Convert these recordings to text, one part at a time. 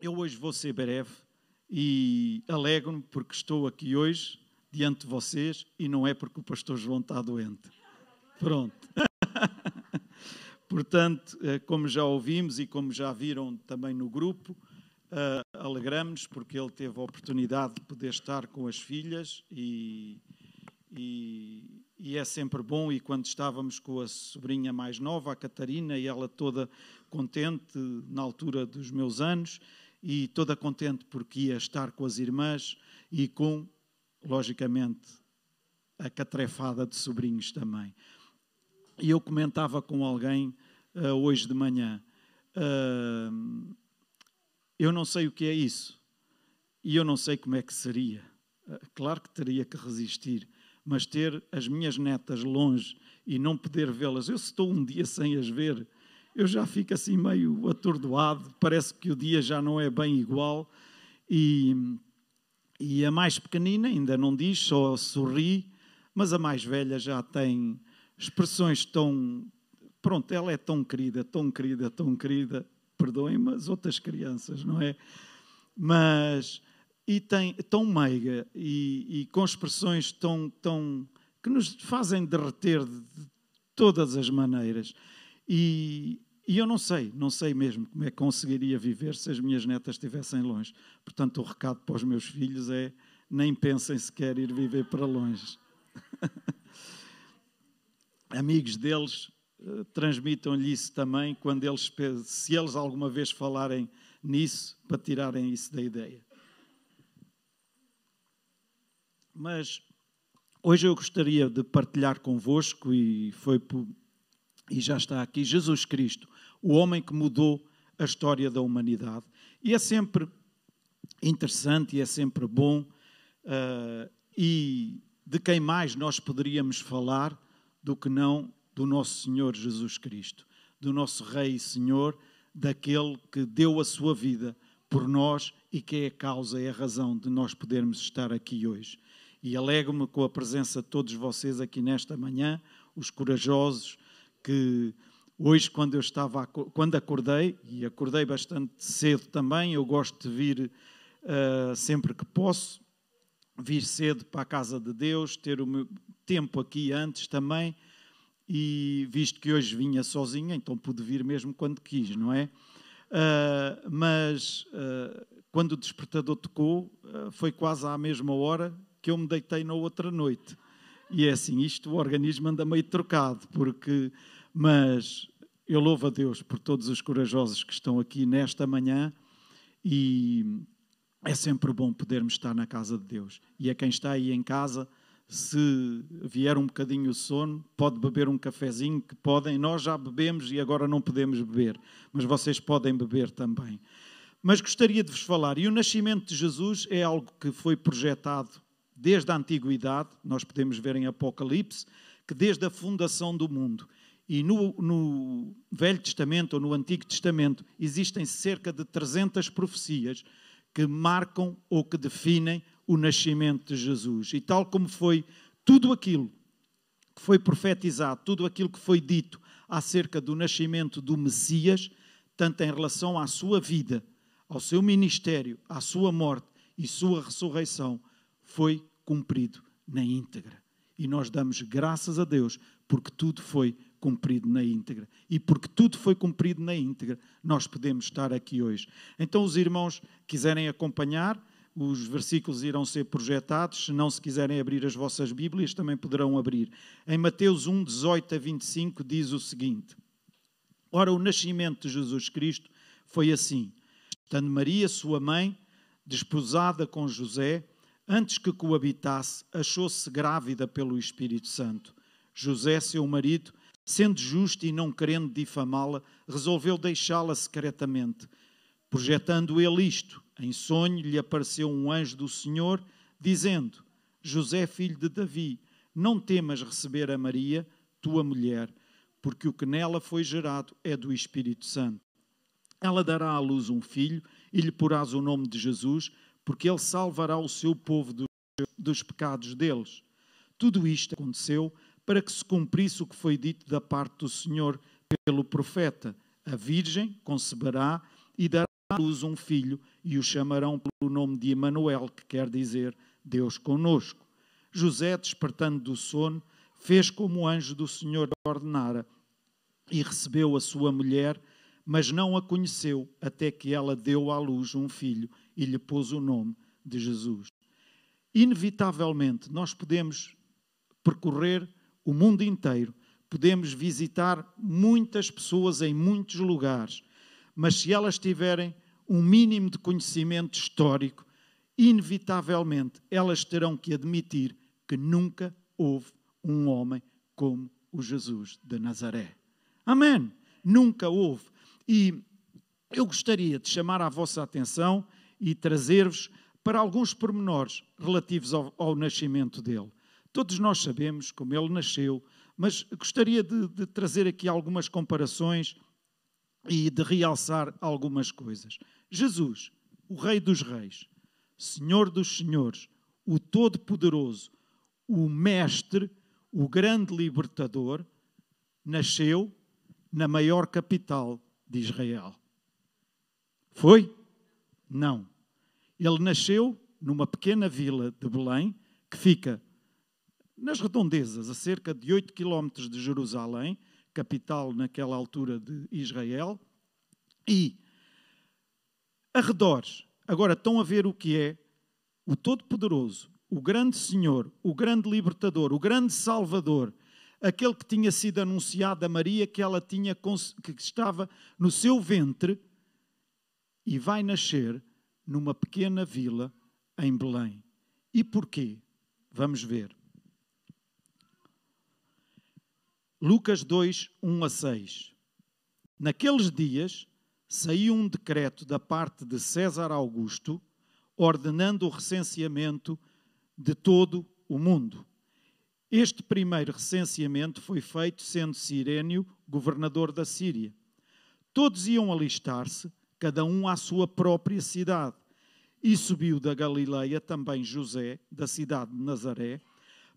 eu hoje vou ser breve e alegro-me porque estou aqui hoje diante de vocês e não é porque o pastor João está doente. Pronto. Portanto, eh, como já ouvimos e como já viram também no grupo, uh, alegramos porque ele teve a oportunidade de poder estar com as filhas e, e, e, é sempre bom. E quando estávamos com a sobrinha mais nova, a Catarina, e ela toda contente na altura dos meus anos, e toda contente porque ia estar com as irmãs e com, logicamente, a catrefada de sobrinhos também. E eu comentava com alguém uh, hoje de manhã. Uh, eu não sei o que é isso. E eu não sei como é que seria. Uh, claro que teria que resistir. Mas ter as minhas netas longe e não poder vê-las. Eu estou um dia sem as ver, eu já fico assim meio atordoado. Parece que o dia já não é bem igual. E, e a mais pequenina ainda não diz, só sorri. Mas a mais velha já tem expressões tão. Pronto, ela é tão querida, tão querida, tão querida, perdoem-me as outras crianças, não é? Mas. E tem, tão meiga e, e com expressões tão, tão. que nos fazem derreter de, de todas as maneiras. E, e eu não sei, não sei mesmo como é que conseguiria viver se as minhas netas estivessem longe. Portanto, o recado para os meus filhos é: nem pensem sequer ir viver para longe. amigos deles uh, transmitam-lhe isso também, quando eles, se eles alguma vez falarem nisso, para tirarem isso da ideia. Mas hoje eu gostaria de partilhar convosco, e foi por, e já está aqui, Jesus Cristo, o homem que mudou a história da humanidade. E é sempre interessante e é sempre bom, uh, e de quem mais nós poderíamos falar do que não do nosso Senhor Jesus Cristo, do nosso Rei e Senhor, daquele que deu a sua vida por nós e que é a causa, é a razão de nós podermos estar aqui hoje. E alegro-me com a presença de todos vocês aqui nesta manhã, os corajosos, que hoje, quando eu estava, quando acordei, e acordei bastante cedo também, eu gosto de vir uh, sempre que posso, vir cedo para a casa de Deus, ter o meu tempo aqui antes também, e visto que hoje vinha sozinha, então pude vir mesmo quando quis, não é? Uh, mas uh, quando o despertador tocou, foi quase à mesma hora que eu me deitei na outra noite. E é assim, isto o organismo anda meio trocado, porque, mas eu louvo a Deus por todos os corajosos que estão aqui nesta manhã e é sempre bom podermos estar na casa de Deus. E a quem está aí em casa, se vier um bocadinho o sono, pode beber um cafezinho, que podem, nós já bebemos e agora não podemos beber, mas vocês podem beber também. Mas gostaria de vos falar, e o nascimento de Jesus é algo que foi projetado desde a antiguidade, nós podemos ver em Apocalipse, que desde a fundação do mundo. E no, no Velho Testamento ou no Antigo Testamento existem cerca de 300 profecias que marcam ou que definem o nascimento de Jesus. E tal como foi tudo aquilo que foi profetizado, tudo aquilo que foi dito acerca do nascimento do Messias, tanto em relação à sua vida, ao seu ministério, à sua morte e sua ressurreição, foi cumprido na íntegra. E nós damos graças a Deus porque tudo foi cumprido na íntegra. E porque tudo foi cumprido na íntegra, nós podemos estar aqui hoje. Então, os irmãos quiserem acompanhar, os versículos irão ser projetados. Se não se quiserem abrir as vossas Bíblias, também poderão abrir. Em Mateus 1, 18 a 25, diz o seguinte: Ora, o nascimento de Jesus Cristo foi assim. Estando Maria, sua mãe, desposada com José, antes que coabitasse, achou-se grávida pelo Espírito Santo. José, seu marido, Sendo justo e não querendo difamá-la, resolveu deixá-la secretamente. Projetando ele isto, em sonho lhe apareceu um anjo do Senhor, dizendo: José, filho de Davi, não temas receber a Maria, tua mulher, porque o que nela foi gerado é do Espírito Santo. Ela dará à luz um filho e lhe porás o nome de Jesus, porque ele salvará o seu povo dos pecados deles. Tudo isto aconteceu para que se cumprisse o que foi dito da parte do Senhor pelo profeta: A Virgem conceberá e dará à luz um filho e o chamarão pelo nome de Emanuel, que quer dizer Deus conosco. José, despertando do sono, fez como o anjo do Senhor ordenara e recebeu a sua mulher, mas não a conheceu até que ela deu à luz um filho e lhe pôs o nome de Jesus. Inevitavelmente, nós podemos percorrer o mundo inteiro, podemos visitar muitas pessoas em muitos lugares, mas se elas tiverem um mínimo de conhecimento histórico, inevitavelmente elas terão que admitir que nunca houve um homem como o Jesus de Nazaré. Amém. Nunca houve. E eu gostaria de chamar a vossa atenção e trazer-vos para alguns pormenores relativos ao, ao, nascimento dele. Todos nós sabemos como ele nasceu, mas gostaria de, de trazer aqui algumas comparações e de realçar algumas coisas. Jesus, o Rei dos Reis, Senhor dos Senhores, o Todo-Poderoso, o Mestre, o grande libertador, nasceu na maior capital de Israel. Foi? Não. Ele nasceu numa pequena vila de Belém, que fica nas redondezas, a cerca de 8 quilómetros de Jerusalém, capital naquela altura de Israel, e arredores. Agora estão a ver o que é o Todo-Poderoso, o grande Senhor, o grande Libertador, o grande Salvador, aquele que tinha sido anunciado a Maria que ela tinha que estava no seu ventre e vai nascer numa pequena vila em Belém. E porquê? Vamos ver. Lucas 2, 1 a 6. Naqueles dias saiu um decreto da parte de César Augusto ordenando o recenseamento de todo o mundo. Este primeiro recenseamento foi feito sendo Sirénio governador da Síria. Todos iam alistar-se, cada um à sua própria cidade. E subiu da Galileia também José, da cidade de Nazaré,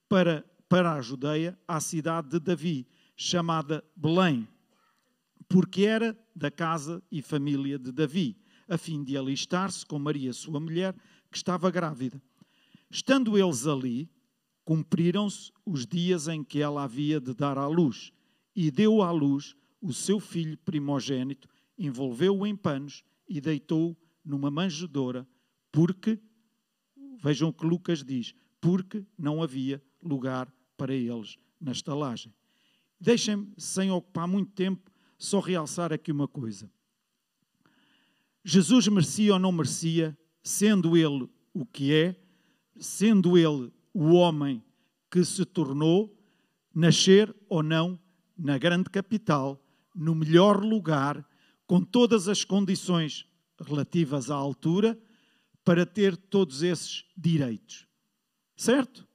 para, para a Judeia, à cidade de Davi, chamada Belém, porque era da casa e família de Davi, a fim de alistar-se com Maria, sua mulher, que estava grávida. Estando eles ali, cumpriram-se os dias em que ela havia de dar à luz, e deu à luz o seu filho primogênito, envolveu-o em panos e deitou-o numa manjedoura, porque, vejam o que Lucas diz, porque não havia lugar para eles na estalagem. Deixem-me, sem ocupar muito tempo, só realçar aqui uma coisa. Jesus merecia ou não merecia, sendo ele o que é, sendo ele o homem que se tornou, nascer ou não na grande capital, no melhor lugar, com todas as condições relativas à altura, para ter todos esses direitos. Certo?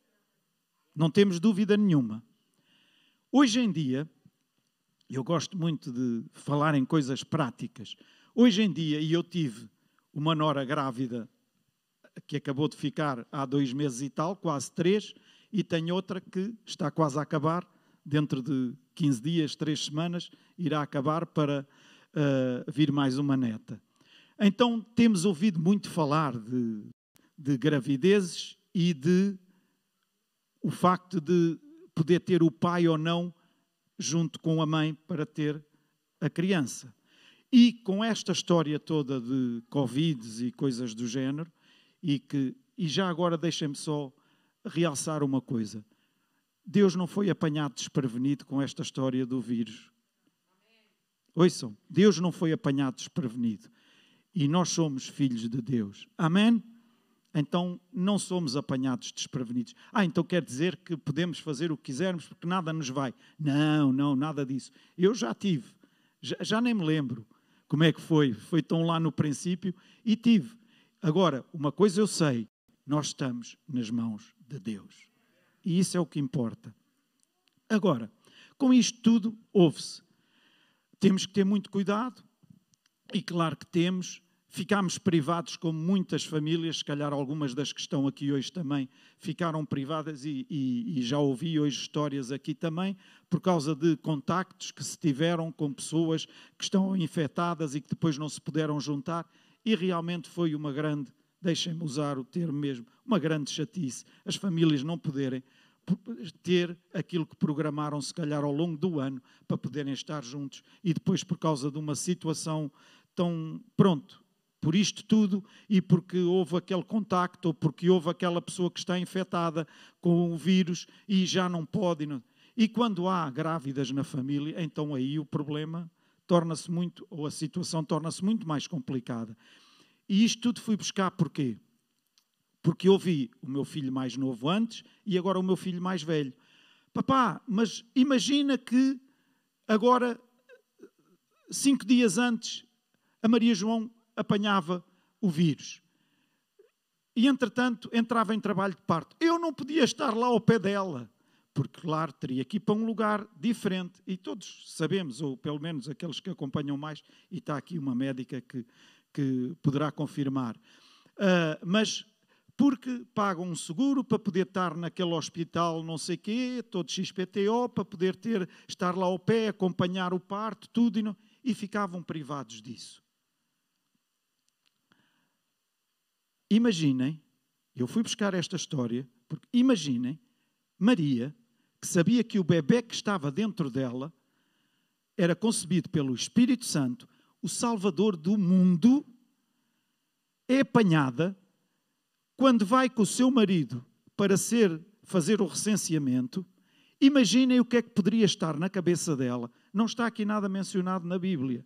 Não temos dúvida nenhuma. Hoje em dia, eu gosto muito de falar em coisas práticas. Hoje em dia, e eu tive uma nora grávida que acabou de ficar há dois meses e tal, quase três, e tenho outra que está quase a acabar, dentro de 15 dias, três semanas, irá acabar para uh, vir mais uma neta. Então temos ouvido muito falar de, de gravidezes e de o facto de poder ter o pai ou não junto com a mãe para ter a criança. E com esta história toda de Covid e coisas do género, e que e já agora deixem-me só realçar uma coisa. Deus não foi apanhado desprevenido com esta história do vírus. Ouçam, Deus não foi apanhado desprevenido. E nós somos filhos de Deus. Amém? Então não somos apanhados desprevenidos. Ah, então quer dizer que podemos fazer o que quisermos porque nada nos vai. Não, não, nada disso. Eu já tive, já, já nem me lembro como é que foi. Foi tão lá no princípio e tive. Agora, uma coisa eu sei: nós estamos nas mãos de Deus. E isso é o que importa. Agora, com isto tudo, ouve-se. Temos que ter muito cuidado, e claro que temos. Ficámos privados, como muitas famílias, se calhar algumas das que estão aqui hoje também ficaram privadas, e, e, e já ouvi hoje histórias aqui também, por causa de contactos que se tiveram com pessoas que estão infectadas e que depois não se puderam juntar. e realmente foi uma grande, deixem-me usar o termo mesmo, uma grande chatice, as famílias não poderem ter aquilo que programaram, se calhar, ao longo do ano, para poderem estar juntos e depois, por causa de uma situação tão. Pronto, por isto tudo e porque houve aquele contacto ou porque houve aquela pessoa que está infectada com o vírus e já não pode. E quando há grávidas na família, então aí o problema torna-se muito, ou a situação torna-se muito mais complicada. E isto tudo fui buscar porquê? Porque eu vi o meu filho mais novo antes e agora o meu filho mais velho. Papá, mas imagina que agora, cinco dias antes, a Maria João apanhava o vírus. E, entretanto, entrava em trabalho de parto. Eu não podia estar lá ao pé dela, porque, claro, teria que ir para um lugar diferente. E todos sabemos, ou pelo menos aqueles que acompanham mais, e está aqui uma médica que, que poderá confirmar. Uh, mas porque pagam um seguro para poder estar naquele hospital não sei quê, todo XPTO, para poder ter, estar lá ao pé, acompanhar o parto, tudo, e, não, e ficavam privados disso. Imaginem, eu fui buscar esta história, porque imaginem Maria, que sabia que o bebê que estava dentro dela era concebido pelo Espírito Santo, o Salvador do mundo, é apanhada quando vai com o seu marido para ser fazer o recenseamento. Imaginem o que é que poderia estar na cabeça dela. Não está aqui nada mencionado na Bíblia,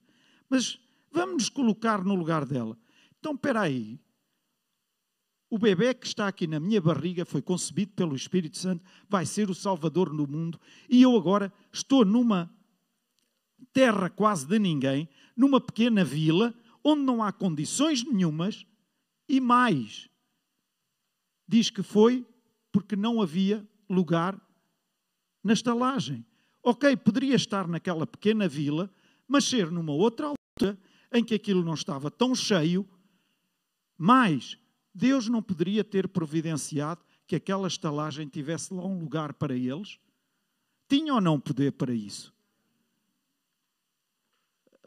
mas vamos nos colocar no lugar dela. Então, espera aí, o bebê que está aqui na minha barriga foi concebido pelo Espírito Santo, vai ser o Salvador no mundo, e eu agora estou numa terra quase de ninguém, numa pequena vila, onde não há condições nenhumas, e mais, diz que foi porque não havia lugar na estalagem. Ok, poderia estar naquela pequena vila, mas ser numa outra altura em que aquilo não estava tão cheio, mais Deus não poderia ter providenciado que aquela estalagem tivesse lá um lugar para eles? Tinha ou não poder para isso?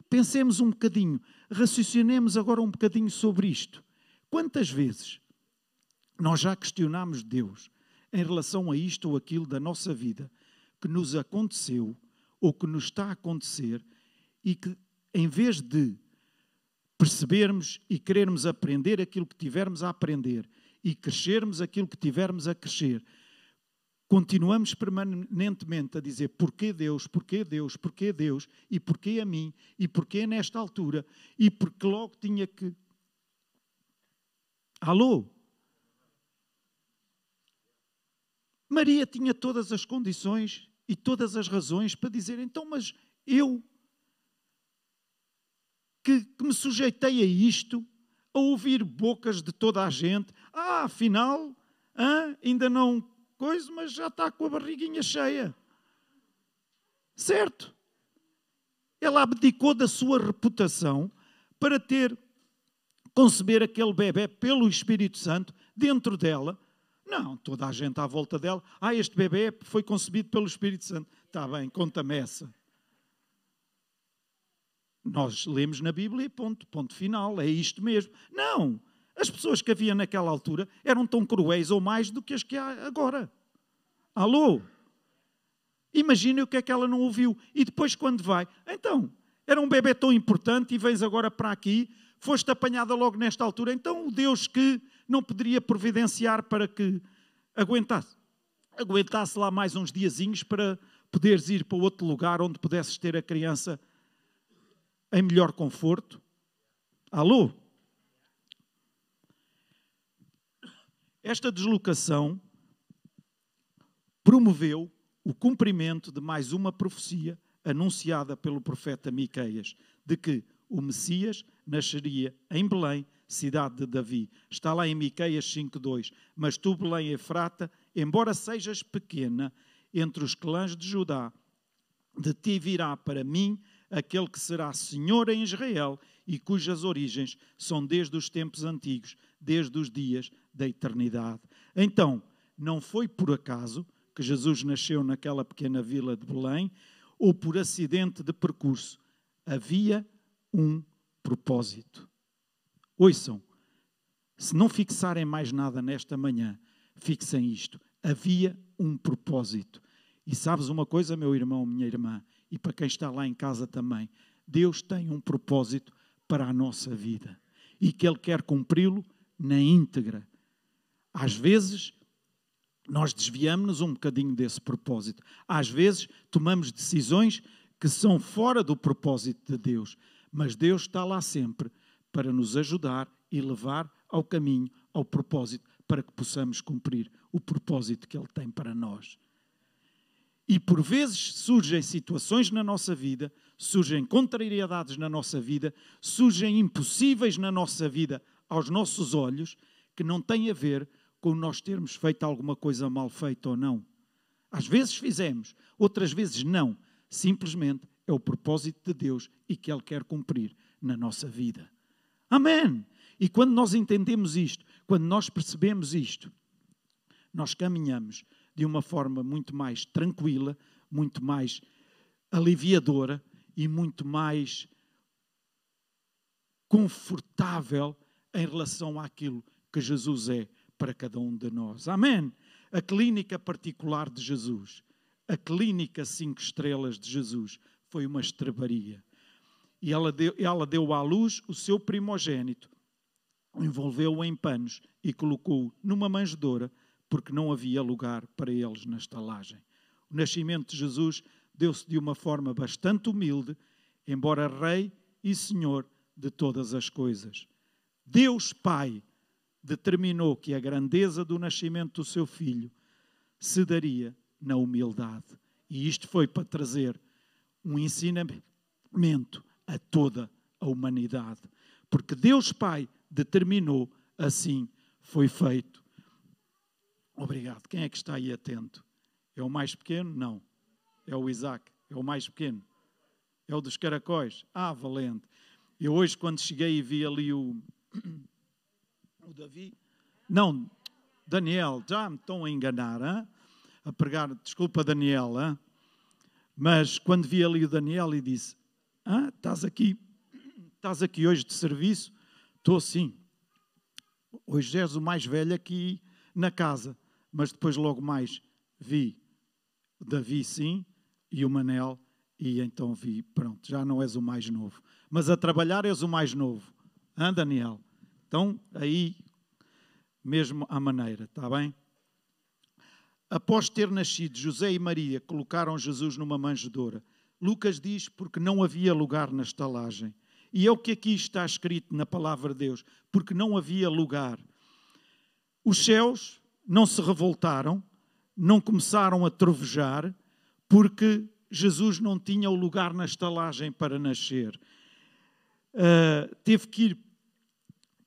Pensemos um bocadinho, raciocinemos agora um bocadinho sobre isto. Quantas vezes nós já questionámos Deus em relação a isto ou aquilo da nossa vida que nos aconteceu ou que nos está a acontecer e que, em vez de percebermos e querermos aprender aquilo que tivermos a aprender e crescermos aquilo que tivermos a crescer, continuamos permanentemente a dizer porquê Deus, porquê Deus, porquê Deus, e porquê a mim, e porquê nesta altura, e porque logo tinha que. Alô? Maria tinha todas as condições e todas as razões para dizer: então, mas eu que, que me sujeitei a isto, a ouvir bocas de toda a gente. Ah, afinal, ainda não coisa, mas já está com a barriguinha cheia. Certo? Ela abdicou da sua reputação para ter, conceber aquele bebê pelo Espírito Santo dentro dela. Não, toda a gente à volta dela. Ah, este bebê foi concebido pelo Espírito Santo. Está bem, conta-me essa. Nós lemos na Bíblia, ponto, ponto final, é isto mesmo. Não! As pessoas que havia naquela altura eram tão cruéis ou mais do que as que há agora. Alô? Imagine o que é que ela não ouviu. E depois, quando vai, então, era um bebê tão importante e vens agora para aqui, foste apanhada logo nesta altura. Então, o Deus que não poderia providenciar para que aguentasse, aguentasse lá mais uns diazinhos para poderes ir para outro lugar onde pudesses ter a criança em melhor conforto. Alô? Esta deslocação promoveu o cumprimento de mais uma profecia anunciada pelo profeta Miqueias, de que o Messias nasceria em Belém, cidade de Davi. Está lá em Miqueias 5:2. Mas tu, Belém Efrata, embora sejas pequena entre os clãs de Judá, de ti virá para mim aquele que será Senhor em Israel e cujas origens são desde os tempos antigos, desde os dias da eternidade. Então, não foi por acaso que Jesus nasceu naquela pequena vila de Belém ou por acidente de percurso. Havia um propósito. Ouçam, se não fixarem mais nada nesta manhã, fixem isto. Havia um propósito. E sabes uma coisa, meu irmão, minha irmã, e para quem está lá em casa também, Deus tem um propósito para a nossa vida e que Ele quer cumpri-lo na íntegra. Às vezes, nós desviamos-nos um bocadinho desse propósito. Às vezes, tomamos decisões que são fora do propósito de Deus, mas Deus está lá sempre para nos ajudar e levar ao caminho, ao propósito, para que possamos cumprir o propósito que Ele tem para nós. E por vezes surgem situações na nossa vida, surgem contrariedades na nossa vida, surgem impossíveis na nossa vida aos nossos olhos, que não têm a ver com nós termos feito alguma coisa mal feita ou não. Às vezes fizemos, outras vezes não. Simplesmente é o propósito de Deus e que Ele quer cumprir na nossa vida. Amém! E quando nós entendemos isto, quando nós percebemos isto, nós caminhamos de uma forma muito mais tranquila, muito mais aliviadora e muito mais confortável em relação àquilo que Jesus é para cada um de nós. Amém? A clínica particular de Jesus, a clínica cinco estrelas de Jesus, foi uma estrebaria. E ela deu, ela deu à luz o seu primogênito, envolveu-o em panos e colocou-o numa manjedoura porque não havia lugar para eles na estalagem. O nascimento de Jesus deu-se de uma forma bastante humilde, embora Rei e Senhor de todas as coisas. Deus Pai determinou que a grandeza do nascimento do seu filho se daria na humildade. E isto foi para trazer um ensinamento a toda a humanidade. Porque Deus Pai determinou, assim foi feito. Obrigado. Quem é que está aí atento? É o mais pequeno? Não. É o Isaac. É o mais pequeno. É o dos caracóis. Ah, valente. Eu hoje, quando cheguei e vi ali o. O Davi. Não, Daniel. Já me estão a enganar, hein? a pregar. Desculpa, Daniel. Hein? Mas quando vi ali o Daniel e disse: ah, Estás aqui. Estás aqui hoje de serviço? Estou sim. Hoje és o mais velho aqui na casa mas depois logo mais vi Davi sim e o Manel e então vi, pronto, já não és o mais novo, mas a trabalhar és o mais novo, hã Daniel? Então aí mesmo à maneira, está bem? Após ter nascido, José e Maria colocaram Jesus numa manjedoura. Lucas diz porque não havia lugar na estalagem. E é o que aqui está escrito na palavra de Deus, porque não havia lugar. Os céus não se revoltaram, não começaram a trovejar, porque Jesus não tinha o lugar na estalagem para nascer. Uh, teve que ir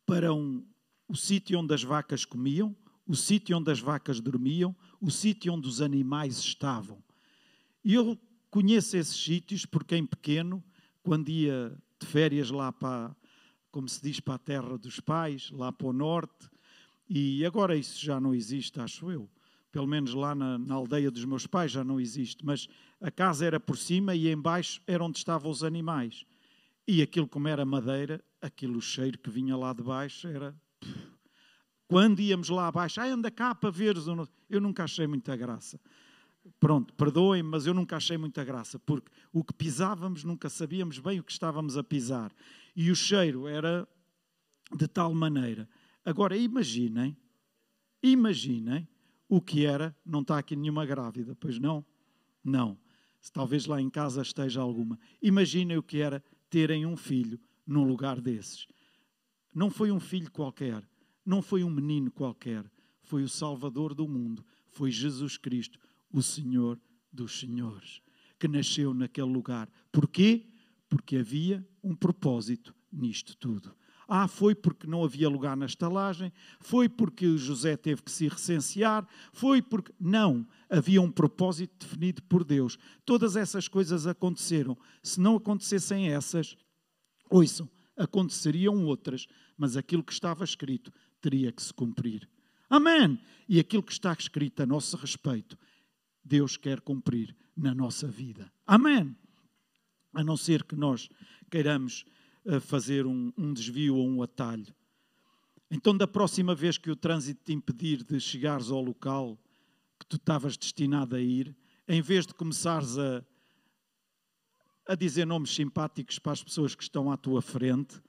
para um, o sítio onde as vacas comiam, o sítio onde as vacas dormiam, o sítio onde os animais estavam. E eu conheço esses sítios porque em pequeno, quando ia de férias lá para, como se diz, para a terra dos pais, lá para o norte, e agora isso já não existe, acho eu. Pelo menos lá na, na, aldeia dos meus pais já não existe. Mas a casa era por cima e embaixo era onde estavam os animais. E aquilo, como era madeira, aquilo cheiro que vinha lá de baixo era. Quando íamos lá abaixo, ah, anda cá para ver. Eu nunca achei muita graça. Pronto, perdoem, mas eu nunca achei muita graça, porque o que pisávamos nunca sabíamos bem o que estávamos a pisar. E o cheiro era de tal maneira Agora imaginem, imaginem o que era, não está aqui nenhuma grávida, pois não? Não. Talvez lá em casa esteja alguma. Imaginem o que era terem um filho num lugar desses. Não foi um filho qualquer, não foi um menino qualquer, foi o Salvador do mundo, foi Jesus Cristo, o Senhor dos Senhores, que nasceu naquele lugar. Porquê? Porque havia um propósito nisto tudo. Ah, foi porque não havia lugar na estalagem, foi porque José teve que se recensear, foi porque. Não, havia um propósito definido por Deus. Todas essas coisas aconteceram. Se não acontecessem essas, ouçam, aconteceriam outras, mas aquilo que estava escrito teria que se cumprir. Amém! E aquilo que está escrito a nosso respeito, Deus quer cumprir na nossa vida. Amém! A não ser que nós queiramos uh, fazer um, um desvio ou um atalho. Então, da próxima vez que o trânsito te impedir de chegares ao local que tu estavas destinado a ir, em vez de começares a, a dizer nomes simpáticos para as pessoas que estão à tua frente,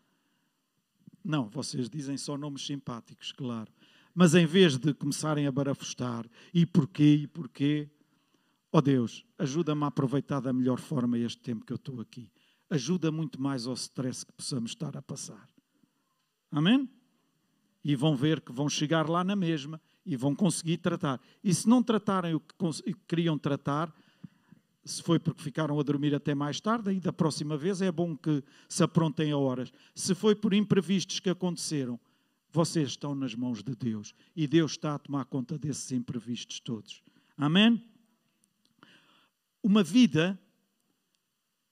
não, vocês dizem só nomes simpáticos, claro. Mas em vez de começarem a barafustar, e porquê, e porquê, ó oh Deus, ajuda-me a aproveitar da melhor forma este tempo que eu estou aqui. Ajuda muito mais ao stress que possamos estar a passar. Amém? E vão ver que vão chegar lá na mesma e vão conseguir tratar. E se não tratarem o que queriam tratar, se foi porque ficaram a dormir até mais tarde, aí da próxima vez é bom que se aprontem a horas. Se foi por imprevistos que aconteceram, vocês estão nas mãos de Deus e Deus está a tomar conta desses imprevistos todos. Amém? Uma vida,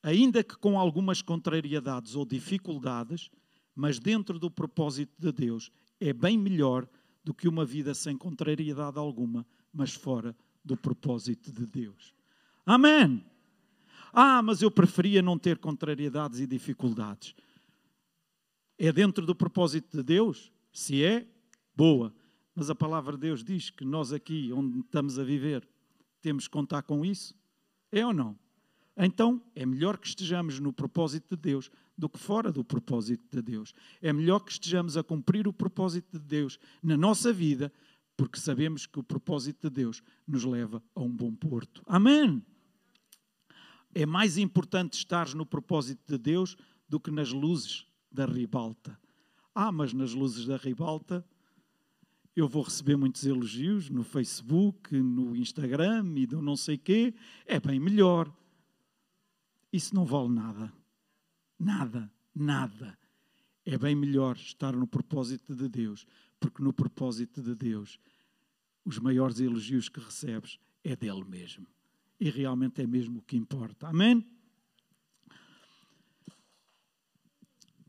ainda que com algumas contrariedades ou dificuldades, mas dentro do propósito de Deus, é bem melhor do que uma vida sem contrariedade alguma, mas fora do propósito de Deus. Amém. Ah, mas eu preferia não ter contrariedades e dificuldades. É dentro do propósito de Deus? Se é, boa. Mas a palavra de Deus diz que nós aqui, onde estamos a viver, temos que contar com isso? É ou não? Então, é melhor que estejamos no propósito de Deus do que fora do propósito de Deus. É melhor que estejamos a cumprir o propósito de Deus na nossa vida, porque sabemos que o propósito de Deus nos leva a um bom porto. Amém é mais importante estar no propósito de Deus do que nas luzes da ribalta. Ah, mas nas luzes da ribalta eu vou receber muitos elogios no Facebook, no Instagram e do não sei quê. É bem melhor. Isso não vale nada. Nada, nada. É bem melhor estar no propósito de Deus, porque no propósito de Deus, os maiores elogios que recebes é dele mesmo e realmente é mesmo o que importa. Amém?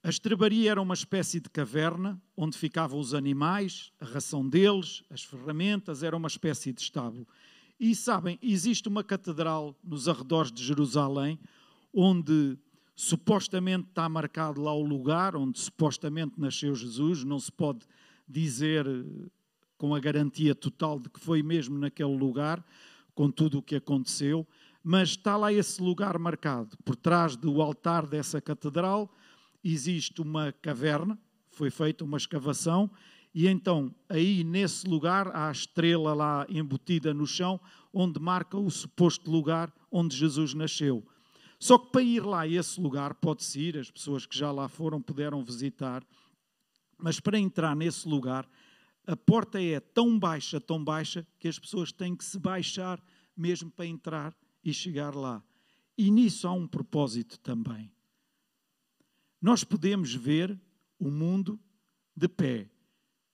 A estrebaria era uma espécie de caverna onde ficavam os animais, a ração deles, as ferramentas, era uma espécie de estábulo. E sabem, existe uma catedral nos arredores de Jerusalém onde supostamente está marcado lá o lugar onde supostamente nasceu Jesus, não se pode dizer com a garantia total de que foi mesmo naquele lugar, com tudo o que aconteceu, mas está lá esse lugar marcado. Por trás do altar dessa catedral existe uma caverna, foi feita uma escavação, e então aí nesse lugar há a estrela lá embutida no chão, onde marca o suposto lugar onde Jesus nasceu. Só que para ir lá a esse lugar, pode-se ir, as pessoas que já lá foram puderam visitar, mas para entrar nesse lugar a porta é tão baixa, tão baixa, que as pessoas têm que se baixar mesmo para entrar e chegar lá. E nisso há um propósito também. Nós podemos ver o mundo de pé,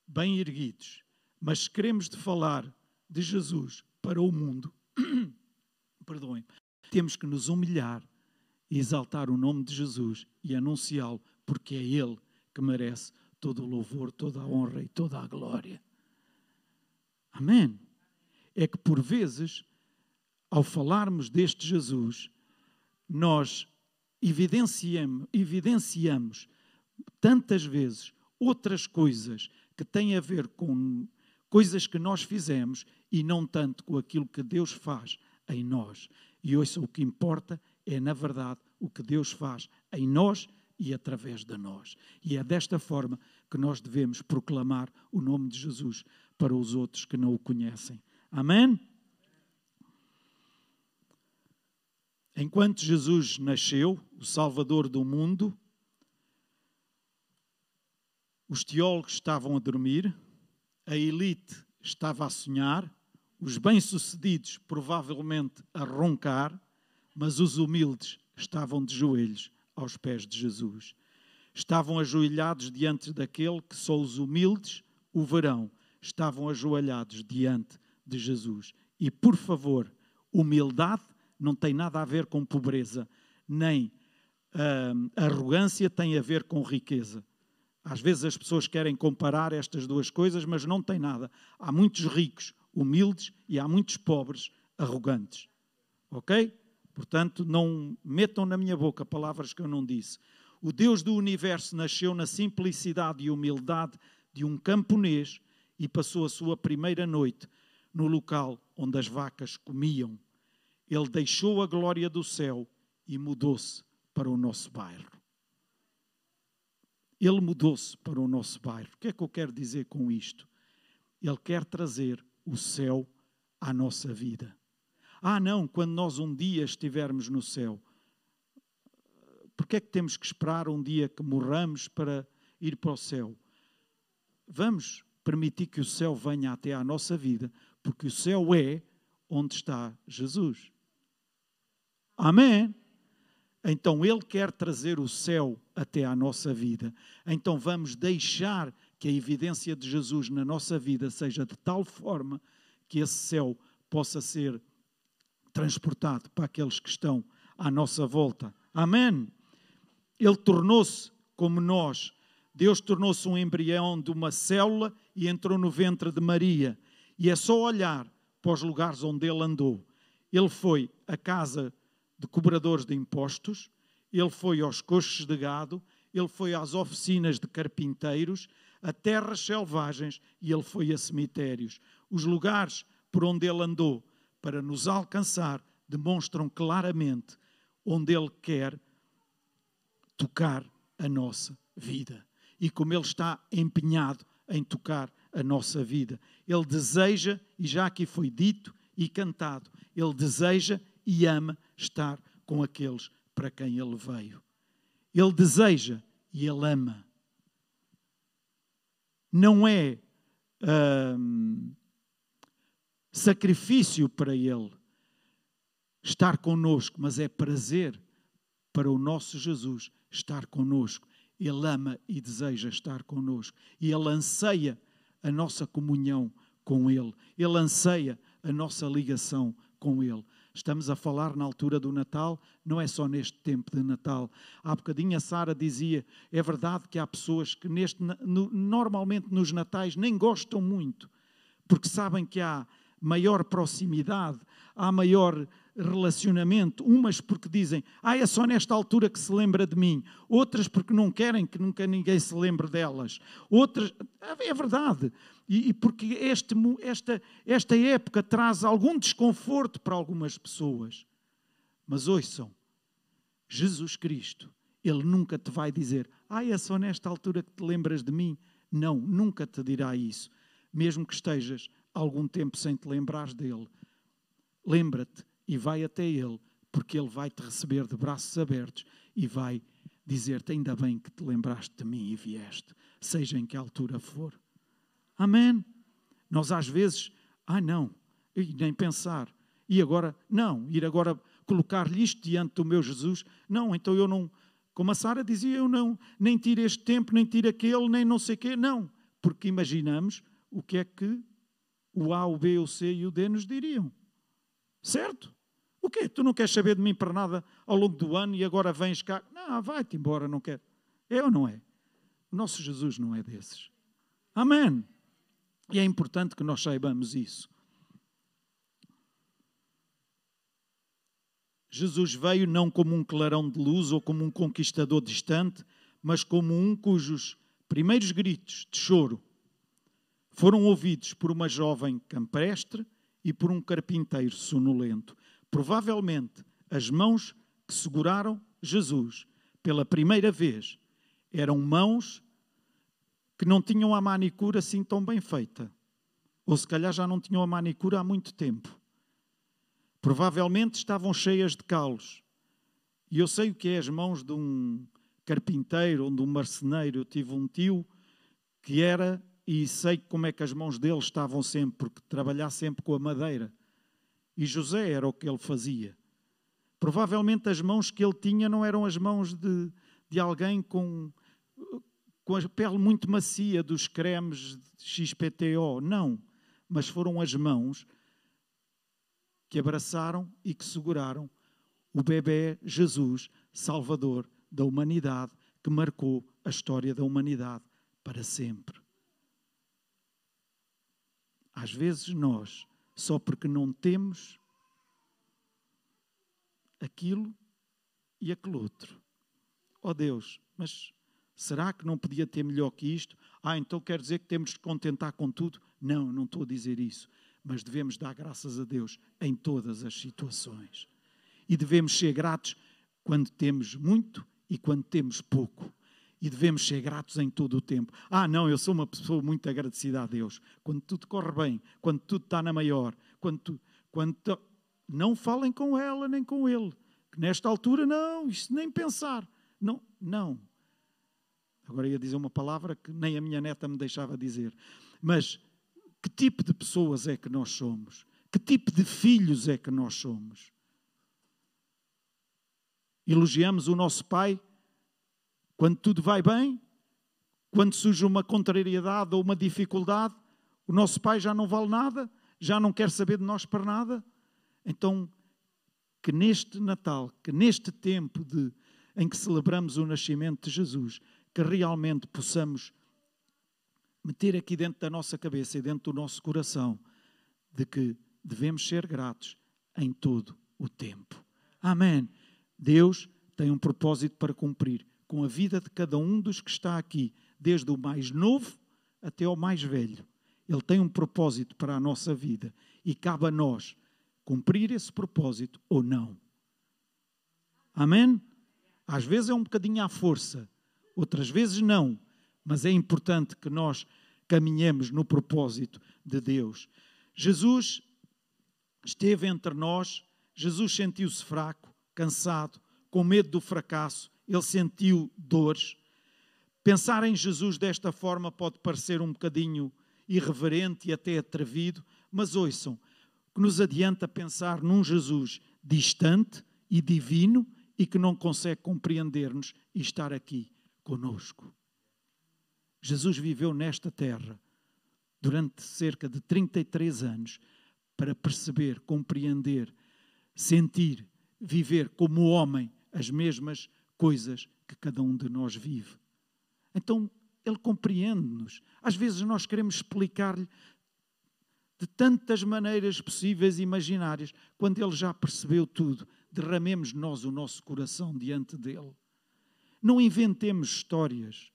bem erguidos, mas se queremos de falar de Jesus para o mundo, perdoem, temos que nos humilhar exaltar o nome de Jesus e anunciá-lo, porque é Ele que merece todo o louvor, toda a honra e toda a glória. Amém. É que por vezes, ao falarmos deste Jesus, nós evidenciamos, evidenciamos tantas vezes outras coisas que têm a ver com coisas que nós fizemos e não tanto com aquilo que Deus faz em nós. E hoje o que importa é, na verdade, o que Deus faz em nós e através de nós. E é desta forma que nós devemos proclamar o nome de Jesus para os outros que não o conhecem. Amém? Enquanto Jesus nasceu, o Salvador do mundo, os teólogos estavam a dormir, a elite estava a sonhar, os bem-sucedidos provavelmente a roncar, mas os humildes estavam de joelhos aos pés de Jesus. Estavam ajoelhados diante daquele que só os humildes o verão. Estavam ajoelhados diante de Jesus. E, por favor, humildade não tem nada a ver com pobreza, nem uh, arrogância tem a ver com riqueza. Às vezes as pessoas querem comparar estas duas coisas, mas não tem nada. Há muitos ricos, humildes, e há muitos pobres, arrogantes. Ok? Portanto, não metam na minha boca palavras que eu não disse. O Deus do universo nasceu na simplicidade e humildade de um camponês e passou a sua primeira noite no local onde as vacas comiam. Ele deixou a glória do céu e mudou-se para o nosso bairro. Ele mudou-se para o nosso bairro. O que é que eu quero dizer com isto? Ele quer trazer o céu à nossa vida. Ah, não, quando nós um dia estivermos no céu. Porque é que temos que esperar um dia que morramos para ir para o céu? Vamos permitir que o céu venha até à nossa vida, porque o céu é onde está Jesus. Amém? Então Ele quer trazer o céu até à nossa vida. Então vamos deixar que a evidência de Jesus na nossa vida seja de tal forma que esse céu possa ser transportado para aqueles que estão à nossa volta. Amém? Ele tornou-se como nós. Deus tornou-se um embrião de uma célula e entrou no ventre de Maria. E é só olhar para os lugares onde ele andou. Ele foi à casa de cobradores de impostos, ele foi aos coxos de gado, ele foi às oficinas de carpinteiros, a terras selvagens e ele foi a cemitérios. Os lugares por onde ele andou para nos alcançar demonstram claramente onde ele quer tocar a nossa vida e como ele está empenhado em tocar a nossa vida. Ele deseja, e já aqui foi dito e cantado, ele deseja e ama estar com aqueles para quem ele veio. Ele deseja e ele ama. Não é hum, sacrifício para ele estar conosco, mas é prazer para o nosso Jesus estar conosco. Ele ama e deseja estar conosco. E ele anseia a nossa comunhão com Ele. Ele anseia a nossa ligação com Ele. Estamos a falar na altura do Natal, não é só neste tempo de Natal. Há bocadinho a Sara dizia: é verdade que há pessoas que neste, no, normalmente nos Natais nem gostam muito, porque sabem que há maior proximidade, há maior relacionamento. Umas porque dizem, ah, é só nesta altura que se lembra de mim. Outras porque não querem que nunca ninguém se lembre delas. Outras, é verdade. E, e porque este, esta, esta época traz algum desconforto para algumas pessoas. Mas ouçam, Jesus Cristo, Ele nunca te vai dizer, ah, é só nesta altura que te lembras de mim. Não, nunca te dirá isso. Mesmo que estejas algum tempo sem te lembrares dele. Lembra-te e vai até Ele, porque Ele vai te receber de braços abertos e vai dizer-te: Ainda bem que te lembraste de mim e vieste, seja em que altura for. Amém? Nós às vezes, ah, não, nem pensar. E agora, não, ir agora colocar-lhe isto diante do meu Jesus, não, então eu não, como a Sara dizia, eu não, nem tiro este tempo, nem tiro aquele, nem não sei o quê, não, porque imaginamos o que é que o A, o B, o C e o D nos diriam. Certo? O quê? Tu não queres saber de mim para nada ao longo do ano e agora vens cá? Não, vai-te embora, não quero. É ou não é? O nosso Jesus não é desses. Amém. E é importante que nós saibamos isso. Jesus veio não como um clarão de luz ou como um conquistador distante, mas como um cujos primeiros gritos de choro foram ouvidos por uma jovem campestre e por um carpinteiro sonolento. Provavelmente as mãos que seguraram Jesus pela primeira vez eram mãos que não tinham a manicura assim tão bem feita. Ou se calhar já não tinham a manicura há muito tempo. Provavelmente estavam cheias de calos. E eu sei o que é as mãos de um carpinteiro ou de um marceneiro. Eu tive um tio que era e sei como é que as mãos dele estavam sempre, porque trabalhar sempre com a madeira. E José era o que ele fazia. Provavelmente as mãos que ele tinha não eram as mãos de, de alguém com, com a pele muito macia dos cremes XPTO, não. Mas foram as mãos que abraçaram e que seguraram o bebê Jesus, Salvador da humanidade, que marcou a história da humanidade para sempre. Às vezes nós, só porque não temos aquilo e aquele outro. Oh Deus, mas será que não podia ter melhor que isto? Ah, então quer dizer que temos de contentar com tudo? Não, não estou a dizer isso. Mas devemos dar graças a Deus em todas as situações. E devemos ser gratos quando temos muito e quando temos pouco. E devemos ser gratos em todo o tempo. Ah, não, eu sou uma pessoa muito agradecida a Deus. Quando tudo corre bem, quando tudo está na maior, quando, tu, quando tu, não falem com ela nem com ele. Nesta altura, não, isto nem pensar. Não, não. Agora ia dizer uma palavra que nem a minha neta me deixava dizer. Mas que tipo de pessoas é que nós somos? Que tipo de filhos é que nós somos? Elogiamos o nosso pai quando tudo vai bem? Quando surge uma contrariedade ou uma dificuldade? O nosso pai já não vale nada? Já não quer saber de nós para nada? Então, que neste Natal, que neste tempo de, em que celebramos o nascimento de Jesus, que realmente possamos meter aqui dentro da nossa cabeça e dentro do nosso coração de que devemos ser gratos em todo o tempo. Amém. Deus tem um propósito para cumprir com a vida de cada um dos que está aqui, desde o mais novo até ao mais velho. Ele tem um propósito para a nossa vida e cabe a nós cumprir esse propósito ou não. Amém? Às vezes é um bocadinho à força, outras vezes não, mas é importante que nós caminhemos no propósito de Deus. Jesus esteve entre nós, Jesus sentiu-se fraco, cansado, com medo do fracasso, ele sentiu dores. Pensar em Jesus desta forma pode parecer um bocadinho irreverente e até atrevido, mas ouçam, que nos adianta pensar num Jesus distante e divino e que não consegue compreender-nos e estar aqui conosco. Jesus viveu nesta terra durante cerca de 33 anos para perceber, compreender, sentir, viver como homem as mesmas coisas que cada um de nós vive. Então, Ele compreende-nos. Às vezes nós queremos explicar-lhe de tantas maneiras possíveis e imaginárias, quando Ele já percebeu tudo. Derramemos nós o nosso coração diante dEle. Não inventemos histórias,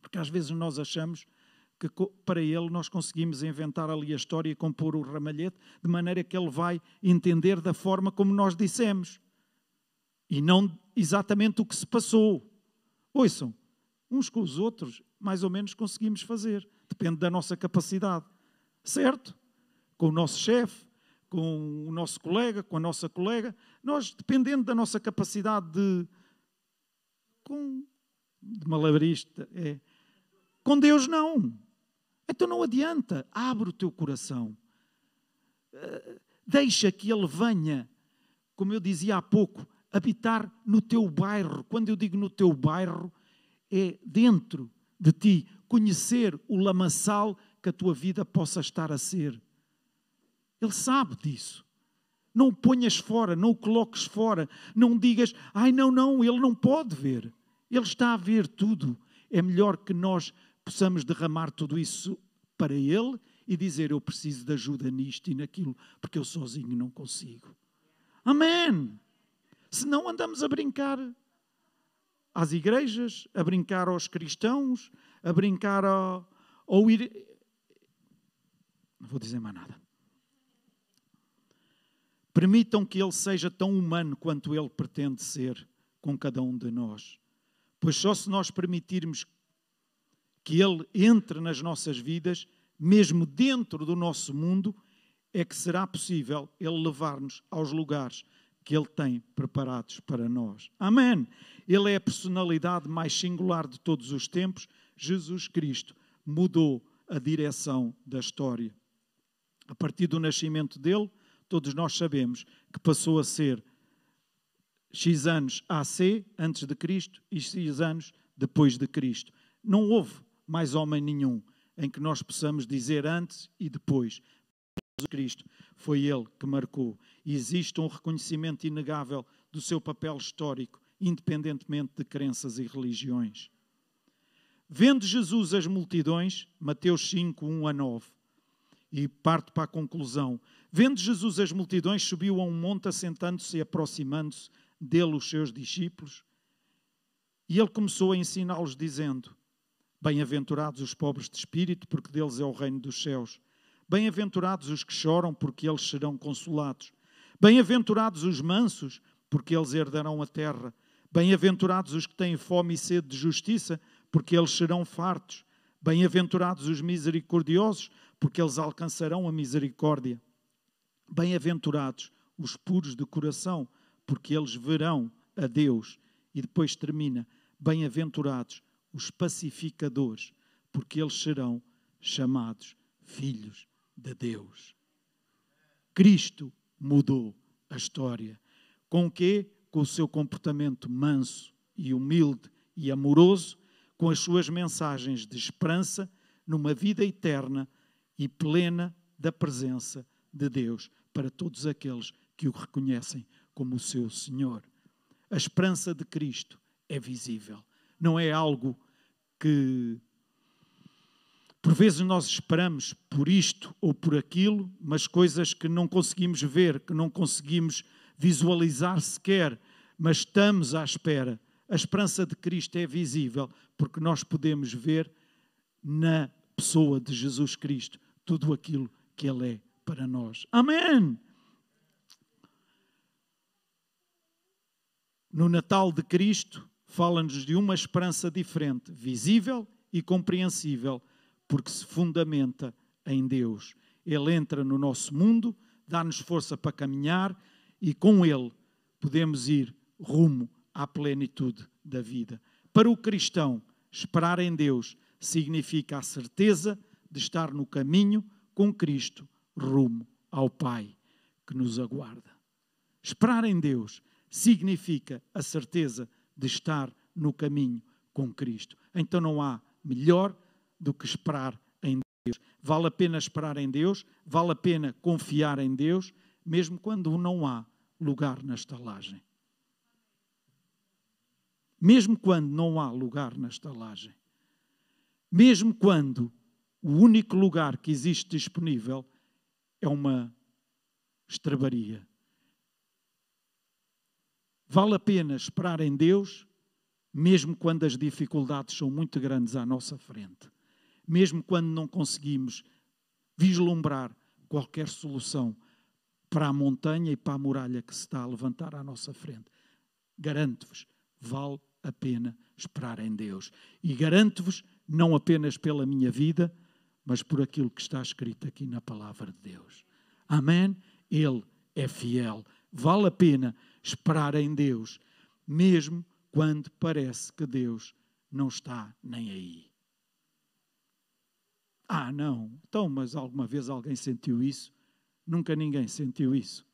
porque às vezes nós achamos que para ele nós conseguimos inventar ali a história e compor o ramalhete de maneira que ele vai entender da forma como nós dissemos e não exatamente o que se passou. Ouçam, uns com os outros, mais ou menos conseguimos fazer, depende da nossa capacidade, certo? Com o nosso chefe, com o nosso colega, com a nossa colega, nós, dependendo da nossa capacidade de. com. de malabarista, é. Com Deus, não. Então não adianta. Abre o teu coração. Eh, deixa que Ele venha, como eu dizia há pouco, habitar no teu bairro. Quando eu digo no teu bairro, é dentro de ti, conhecer o lamaçal que a tua vida possa estar a ser. Ele sabe disso. Não o ponhas fora, não o coloques fora, não digas, ai não, não, ele não pode ver. Ele está a ver tudo. É melhor que nós possamos derramar tudo isso para ele e dizer: Eu preciso de ajuda nisto e naquilo, porque eu sozinho não consigo. Amém. Se não andamos a brincar às igrejas, a brincar aos cristãos, a brincar ao, ao ir. Não vou dizer mais nada. Permitam que Ele seja tão humano quanto Ele pretende ser com cada um de nós. Pois só se nós permitirmos que Ele entre nas nossas vidas, mesmo dentro do nosso mundo, é que será possível Ele levar-nos aos lugares que Ele tem preparados para nós. Amém. Ele é a personalidade mais singular de todos os tempos. Jesus Cristo mudou a direção da história. A partir do nascimento dele, todos nós sabemos que passou a ser X anos AC, antes de Cristo, e X anos depois de Cristo. Não houve mais homem nenhum em que nós possamos dizer antes e depois. Jesus Cristo foi Ele que marcou. Existe um reconhecimento inegável do seu papel histórico, independentemente de crenças e religiões. Vendo Jesus as multidões, Mateus 5, 1 a 9, e parto para a conclusão. Vendo Jesus as multidões, subiu a um monte, assentando-se e aproximando-se dele os seus discípulos. E ele começou a ensiná-los, dizendo: Bem-aventurados os pobres de espírito, porque deles é o reino dos céus. Bem-aventurados os que choram, porque eles serão consolados. Bem-aventurados os mansos, porque eles herdarão a terra. Bem-aventurados os que têm fome e sede de justiça, porque eles serão fartos. Bem-aventurados os misericordiosos, porque eles alcançarão a misericórdia. Bem-aventurados os puros de coração, porque eles verão a Deus. E depois termina: Bem-aventurados os pacificadores, porque eles serão chamados filhos de Deus. Cristo mudou a história. Com o quê? Com o seu comportamento manso e humilde e amoroso, com as suas mensagens de esperança numa vida eterna e plena da presença de Deus para todos aqueles que o reconhecem como o seu Senhor. A esperança de Cristo é visível, não é algo que por vezes nós esperamos por isto ou por aquilo, mas coisas que não conseguimos ver, que não conseguimos visualizar sequer, mas estamos à espera. A esperança de Cristo é visível porque nós podemos ver na pessoa de Jesus Cristo tudo aquilo que Ele é para nós. Amém! No Natal de Cristo, fala-nos de uma esperança diferente, visível e compreensível, porque se fundamenta em Deus. Ele entra no nosso mundo, dá-nos força para caminhar e com Ele podemos ir rumo à plenitude da vida. Para o cristão, esperar em Deus significa a certeza de estar no caminho com Cristo rumo ao Pai que nos aguarda. Esperar em Deus significa a certeza de estar no caminho com Cristo. Então não há melhor do que esperar em Deus. Vale a pena esperar em Deus, vale a pena confiar em Deus, mesmo quando não há lugar na estalagem. Mesmo quando não há lugar na estalagem. Mesmo quando o único lugar que existe disponível é uma estrebaria. Vale a pena esperar em Deus, mesmo quando as dificuldades são muito grandes à nossa frente, mesmo quando não conseguimos vislumbrar qualquer solução para a montanha e para a muralha que se está a levantar à nossa frente. Garanto-vos, vale a pena esperar em Deus. E garanto-vos, não apenas pela minha vida, mas por aquilo que está escrito aqui na palavra de Deus. Amém? Ele é fiel. Vale a pena esperar em Deus, mesmo quando parece que Deus não está nem aí. Ah, não. Então, mas alguma vez alguém sentiu isso? Nunca ninguém sentiu isso.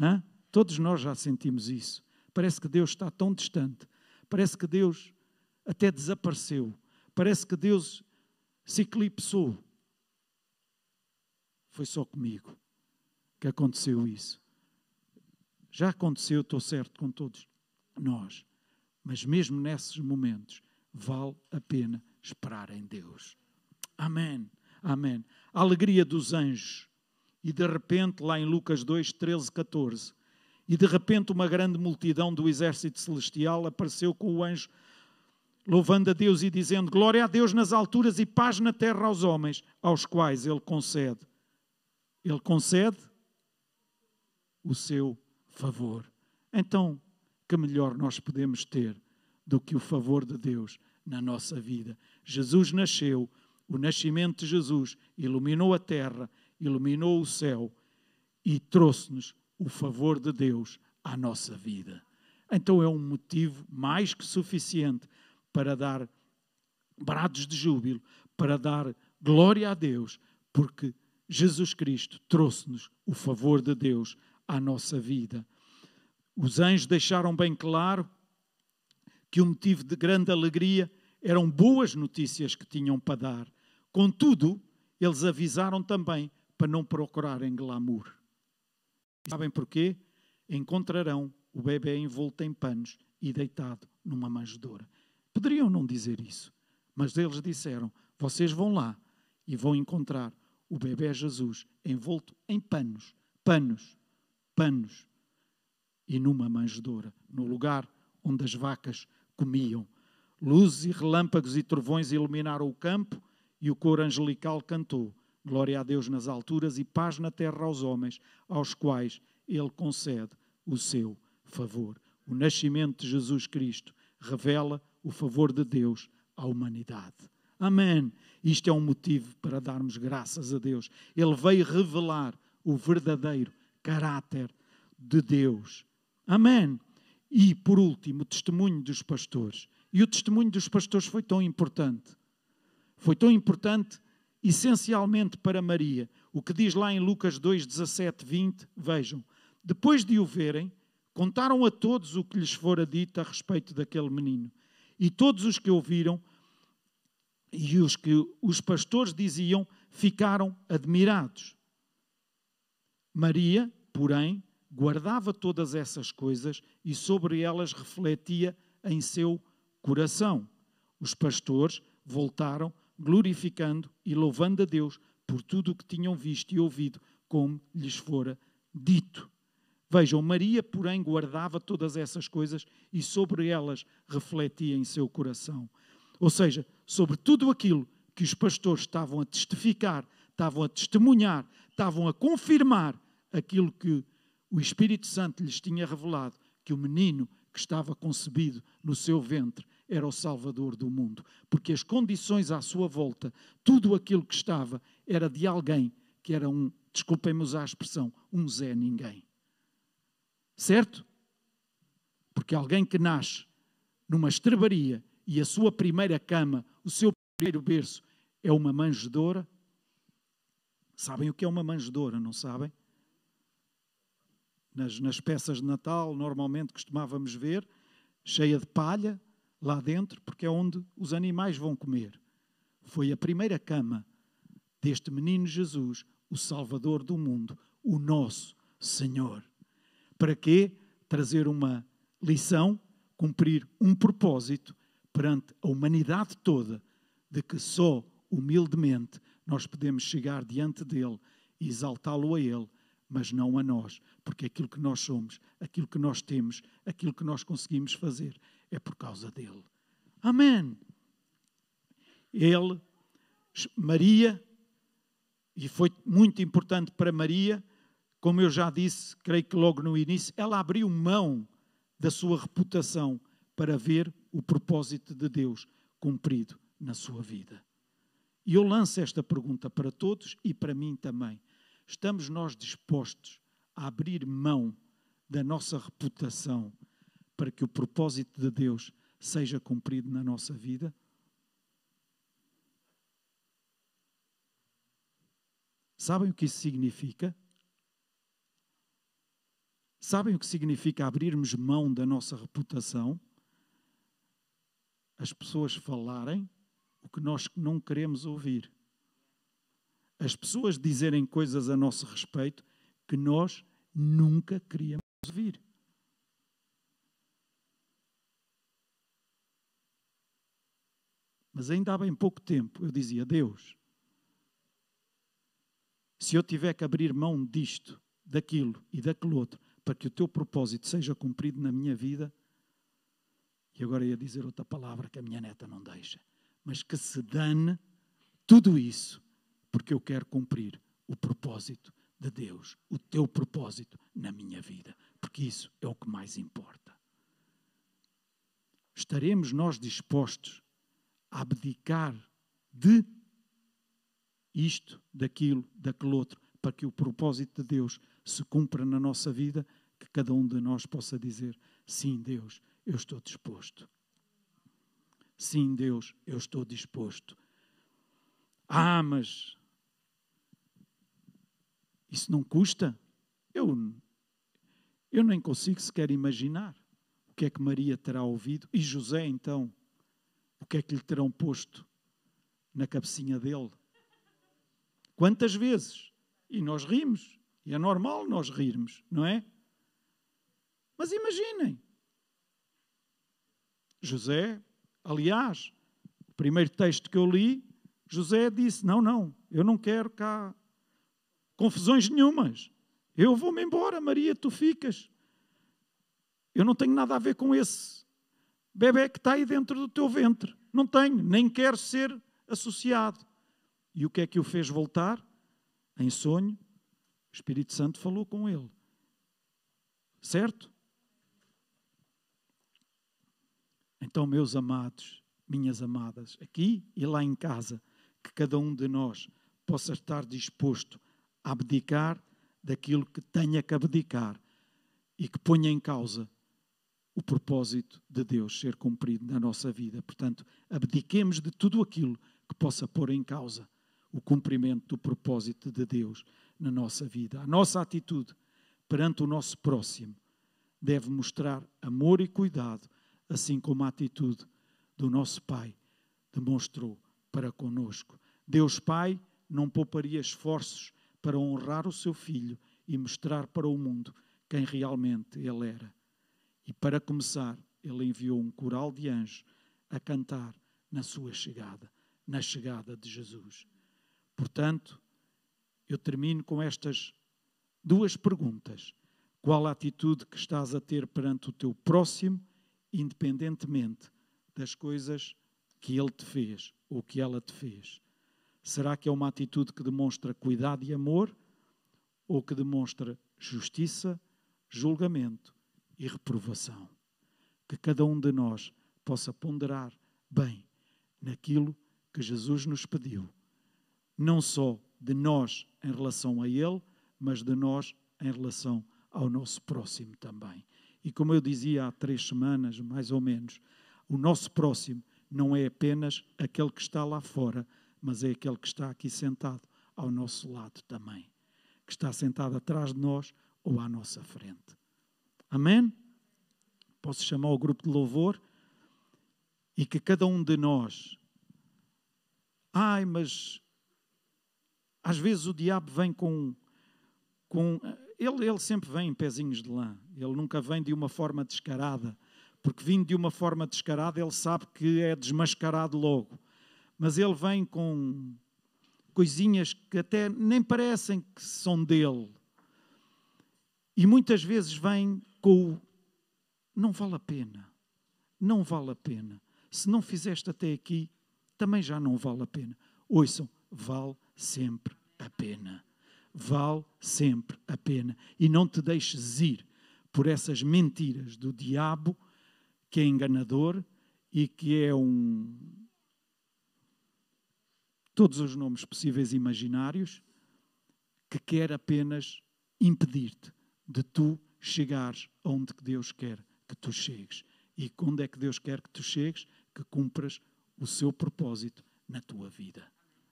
Hã? Todos nós já sentimos isso. Parece que Deus está tão distante. Parece que Deus até desapareceu. Parece que Deus se eclipsou. Foi só comigo que aconteceu isso. Já aconteceu, estou certo, com todos nós. Mas mesmo nesses momentos, vale a pena esperar em Deus. Amém. Amém. A alegria dos anjos. E de repente, lá em Lucas 2, 13, 14, e de repente uma grande multidão do exército celestial apareceu com o anjo, louvando a Deus e dizendo: Glória a Deus nas alturas e paz na terra aos homens, aos quais Ele concede. Ele concede o seu favor. Então, que melhor nós podemos ter do que o favor de Deus na nossa vida? Jesus nasceu, o nascimento de Jesus iluminou a terra, iluminou o céu e trouxe-nos o favor de Deus à nossa vida. Então é um motivo mais que suficiente para dar brados de júbilo, para dar glória a Deus, porque Jesus Cristo trouxe-nos o favor de Deus à nossa vida. Os anjos deixaram bem claro que o motivo de grande alegria eram boas notícias que tinham para dar. Contudo, eles avisaram também para não procurarem glamour. Sabem porquê? Encontrarão o bebê envolto em panos e deitado numa manjedoura. Poderiam não dizer isso, mas eles disseram: vocês vão lá e vão encontrar o bebê Jesus envolto em panos, panos, panos e numa manjedoura, no lugar onde as vacas comiam. Luzes e relâmpagos e trovões iluminaram o campo e o coro angelical cantou. Glória a Deus nas alturas e paz na terra aos homens, aos quais Ele concede o seu favor. O nascimento de Jesus Cristo revela o favor de Deus à humanidade. Amém. Isto é um motivo para darmos graças a Deus. Ele veio revelar o verdadeiro caráter de Deus. Amém. E, por último, o testemunho dos pastores. E o testemunho dos pastores foi tão importante. Foi tão importante, essencialmente para Maria. O que diz lá em Lucas 2, 17, 20, vejam. Depois de o verem, contaram a todos o que lhes fora dito a respeito daquele menino. E todos os que ouviram e os que os pastores diziam ficaram admirados. Maria, porém, guardava todas essas coisas e sobre elas refletia em seu coração. Os pastores voltaram glorificando e louvando a Deus por tudo o que tinham visto e ouvido, como lhes fora dito. Vejam, Maria, porém, guardava todas essas coisas e sobre elas refletia em seu coração. Ou seja, sobre tudo aquilo que os pastores estavam a testificar, estavam a testemunhar, estavam a confirmar aquilo que o Espírito Santo lhes tinha revelado, que o menino que estava concebido no seu ventre era o Salvador do mundo. Porque as condições à sua volta, tudo aquilo que estava, era de alguém que era um, desculpem-me a expressão, um Zé Ninguém. Certo? Porque alguém que nasce numa estrebaria e a sua primeira cama, o seu primeiro berço, é uma manjedoura. Sabem o que é uma manjedoura, não sabem? Nas, nas peças de Natal, normalmente costumávamos ver, cheia de palha lá dentro, porque é onde os animais vão comer. Foi a primeira cama deste menino Jesus, o Salvador do mundo, o nosso Senhor. Para quê? Trazer uma lição, cumprir um propósito perante a humanidade toda, de que só humildemente nós podemos chegar diante dele e exaltá-lo a ele, mas não a nós, porque aquilo que nós somos, aquilo que nós temos, aquilo que nós conseguimos fazer é por causa dele. Amém. Ele, Maria, e foi muito importante para Maria, como eu já disse, creio que logo no início, ela abriu mão da sua reputação para ver o propósito de Deus cumprido na sua vida. E eu lanço esta pergunta para todos e para mim também. Estamos nós dispostos a abrir mão da nossa reputação para que o propósito de Deus seja cumprido na nossa vida? Sabem o que isso significa? Sabem o que significa abrirmos mão da nossa reputação? As pessoas falarem o que nós não queremos ouvir. As pessoas dizerem coisas a nosso respeito que nós nunca queríamos ouvir. Mas ainda há bem pouco tempo eu dizia: Deus, se eu tiver que abrir mão disto, daquilo e daquele outro, para que o teu propósito seja cumprido na minha vida. E agora ia dizer outra palavra que a minha neta não deixa. Mas que se dane tudo isso, porque eu quero cumprir o propósito de Deus, o teu propósito na minha vida, porque isso é o que mais importa. Estaremos nós dispostos a abdicar de isto, daquilo, daquele outro, para que o propósito de Deus se cumpra na nossa vida, que cada um de nós possa dizer: sim, Deus, eu estou disposto. Sim, Deus, eu estou disposto. Ah, mas isso não custa? Eu, eu nem consigo sequer imaginar o que é que Maria terá ouvido e José, então, o que é que lhe terão posto na cabecinha dele. Quantas vezes? E nós rimos. E é normal nós rirmos, não é? Mas imaginem. José, aliás, o primeiro texto que eu li, José disse: Não, não, eu não quero cá confusões nenhumas. Eu vou-me embora, Maria, tu ficas. Eu não tenho nada a ver com esse bebê que está aí dentro do teu ventre. Não tenho, nem quero ser associado. E o que é que o fez voltar? Em sonho, o Espírito Santo falou com ele. Certo? Então, meus amados, minhas amadas, aqui e lá em casa, que cada um de nós possa estar disposto a abdicar daquilo que tenha que abdicar e que ponha em causa o propósito de Deus ser cumprido na nossa vida. Portanto, abdiquemos de tudo aquilo que possa pôr em causa o cumprimento do propósito de Deus na nossa vida. A nossa atitude perante o nosso próximo deve mostrar amor e cuidado, assim como a atitude do nosso Pai demonstrou para conosco. Deus Pai não pouparia esforços para honrar o seu filho e mostrar para o mundo quem realmente ele era. E para começar, ele enviou um coral de anjos a cantar na sua chegada, na chegada de Jesus. Portanto, eu termino com estas duas perguntas. Qual a atitude que estás a ter perante o teu próximo, independentemente das coisas que ele te fez ou que ela te fez? Será que é uma atitude que demonstra cuidado e amor ou que demonstra justiça, julgamento e reprovação? Que cada um de nós possa ponderar bem naquilo que Jesus nos pediu, não só de nós em relação a Ele, mas de nós em relação ao nosso próximo também. E como eu dizia há três semanas, mais ou menos, o nosso próximo não é apenas aquele que está lá fora, mas é aquele que está aqui sentado ao nosso lado também, que está sentado atrás de nós ou à nossa frente. Amém? Posso chamar o grupo de louvor e que cada um de nós, ai, mas às vezes o diabo vem com. com ele, ele sempre vem em pezinhos de lã, ele nunca vem de uma forma descarada, porque vindo de uma forma descarada ele sabe que é desmascarado logo mas ele vem com coisinhas que até nem parecem que são dele. E muitas vezes vem com o não vale a pena, não vale a pena. Se não fizeste até aqui, também já não vale a pena. Ouçam, vale sempre a pena. Vale sempre a pena. E não te deixes ir por essas mentiras do diabo, que é enganador e que é um, todos os nomes possíveis e imaginários, que quer apenas impedir-te de tu chegares onde Deus quer que tu chegues. E onde é que Deus quer que tu chegues? Que cumpras o seu propósito na tua vida.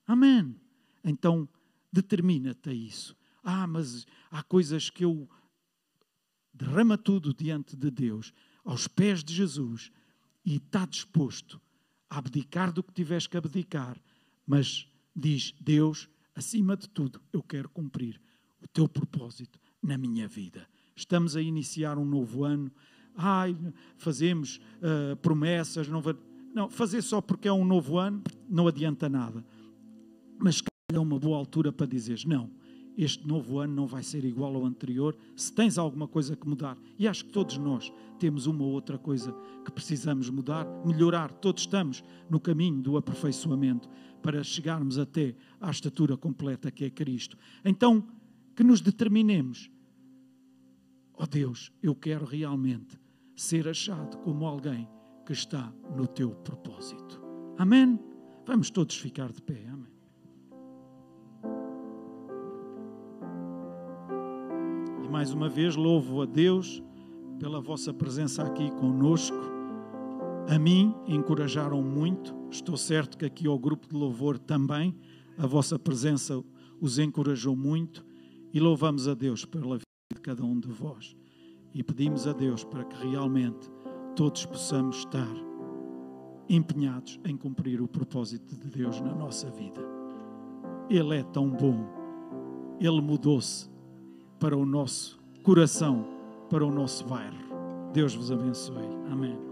Amém. Então, determina-te a isso. Ah, mas há coisas que eu derrama tudo diante de Deus, aos pés de Jesus, e está disposto a abdicar do que tiveres que abdicar mas diz: Deus, acima de tudo, eu quero cumprir o teu propósito na minha vida. Estamos a iniciar um novo ano. Ai, fazemos uh, promessas. Não, vai... não, fazer só porque é um novo ano não adianta nada. Mas é uma boa altura para dizeres: não, este novo ano não vai ser igual ao anterior, se tens alguma coisa que mudar. E acho que todos nós temos uma ou outra coisa que precisamos mudar, melhorar. Todos estamos no caminho do aperfeiçoamento para chegarmos até à estatura completa que é Cristo. Então, que nos determinemos. Ó oh Deus, eu quero realmente ser achado como alguém que está no teu propósito. Amém? Vamos todos ficar de pé. Amém. mais uma vez louvo a Deus pela vossa presença aqui conosco. A mim encorajaram muito, estou certo que aqui ao grupo de louvor também, a vossa presença os encorajou muito e louvamos a Deus pela vida de cada um de vós. E pedimos a Deus para que realmente todos possamos estar empenhados em cumprir o propósito de Deus na nossa vida. Ele é tão bom, ele mudou-se para o nosso coração, para o nosso bairro. Deus vos abençoe. Amém.